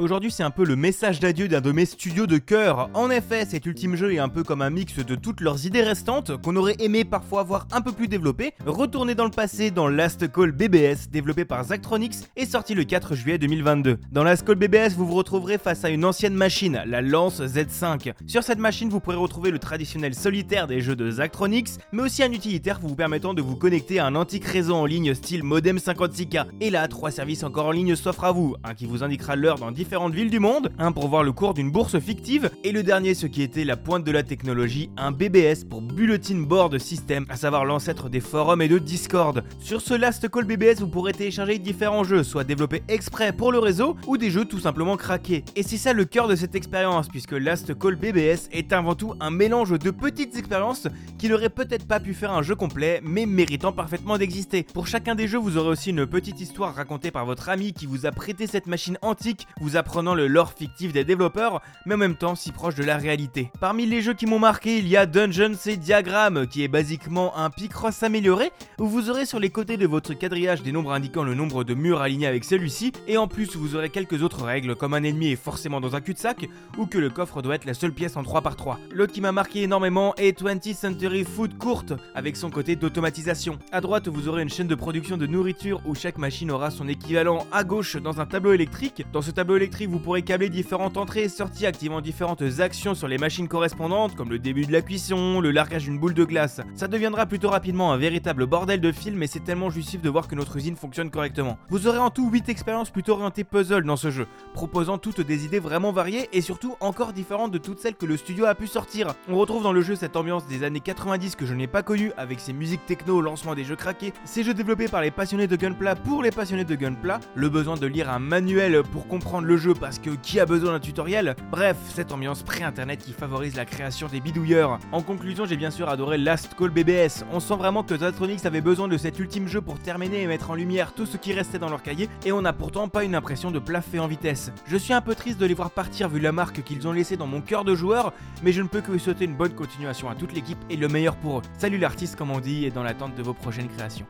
Aujourd'hui, c'est un peu le message d'adieu d'un de mes studios de cœur. En effet, cet ultime jeu est un peu comme un mix de toutes leurs idées restantes qu'on aurait aimé parfois voir un peu plus développées, retourner dans le passé dans Last Call BBS, développé par Zachtronics et sorti le 4 juillet 2022. Dans Last Call BBS, vous vous retrouverez face à une ancienne machine, la Lance Z5. Sur cette machine, vous pourrez retrouver le traditionnel solitaire des jeux de Zachtronics, mais aussi un utilitaire vous permettant de vous connecter à un antique réseau en ligne style modem 56K. Et là, trois services encore en ligne s'offrent à vous, un qui vous indiquera l'heure dans différentes villes du monde, un pour voir le cours d'une bourse fictive, et le dernier, ce qui était la pointe de la technologie, un BBS pour Bulletin Board System, à savoir l'ancêtre des forums et de Discord. Sur ce Last Call BBS, vous pourrez télécharger différents jeux, soit développés exprès pour le réseau, ou des jeux tout simplement craqués. Et c'est ça le cœur de cette expérience, puisque Last Call BBS est avant tout un mélange de petites expériences qui n'auraient peut-être pas pu faire un jeu complet, mais méritant parfaitement d'exister. Pour chacun des jeux, vous aurez aussi une petite histoire racontée par votre ami qui vous a prêté cette machine antique, apprenant le lore fictif des développeurs, mais en même temps si proche de la réalité. Parmi les jeux qui m'ont marqué, il y a Dungeons et Diagram, qui est basiquement un Picross amélioré, où vous aurez sur les côtés de votre quadrillage des nombres indiquant le nombre de murs alignés avec celui-ci, et en plus vous aurez quelques autres règles, comme un ennemi est forcément dans un cul-de-sac, ou que le coffre doit être la seule pièce en 3x3. L'autre qui m'a marqué énormément est 20th Century Food Court, avec son côté d'automatisation. À droite, vous aurez une chaîne de production de nourriture où chaque machine aura son équivalent à gauche dans un tableau électrique. Dans ce tableau électrique, vous pourrez câbler différentes entrées et sorties activant différentes actions sur les machines correspondantes, comme le début de la cuisson, le largage d'une boule de glace. Ça deviendra plutôt rapidement un véritable bordel de film, mais c'est tellement jouissif de voir que notre usine fonctionne correctement. Vous aurez en tout 8 expériences plutôt orientées puzzle dans ce jeu, proposant toutes des idées vraiment variées et surtout encore différentes de toutes celles que le studio a pu sortir. On retrouve dans le jeu cette ambiance des années 90 que je n'ai pas connue, avec ses musiques techno au lancement des jeux craqués, ces jeux développés par les passionnés de Gunpla pour les passionnés de Gunpla, le besoin de lire un manuel pour comprendre le jeu parce que qui a besoin d'un tutoriel? Bref, cette ambiance pré-internet qui favorise la création des bidouilleurs. En conclusion, j'ai bien sûr adoré Last Call BBS. On sent vraiment que Zaltronix avait besoin de cet ultime jeu pour terminer et mettre en lumière tout ce qui restait dans leur cahier, et on n'a pourtant pas une impression de plat fait en vitesse. Je suis un peu triste de les voir partir vu la marque qu'ils ont laissée dans mon cœur de joueur, mais je ne peux que vous souhaiter une bonne continuation à toute l'équipe et le meilleur pour eux. Salut l'artiste comme on dit et dans l'attente de vos prochaines créations.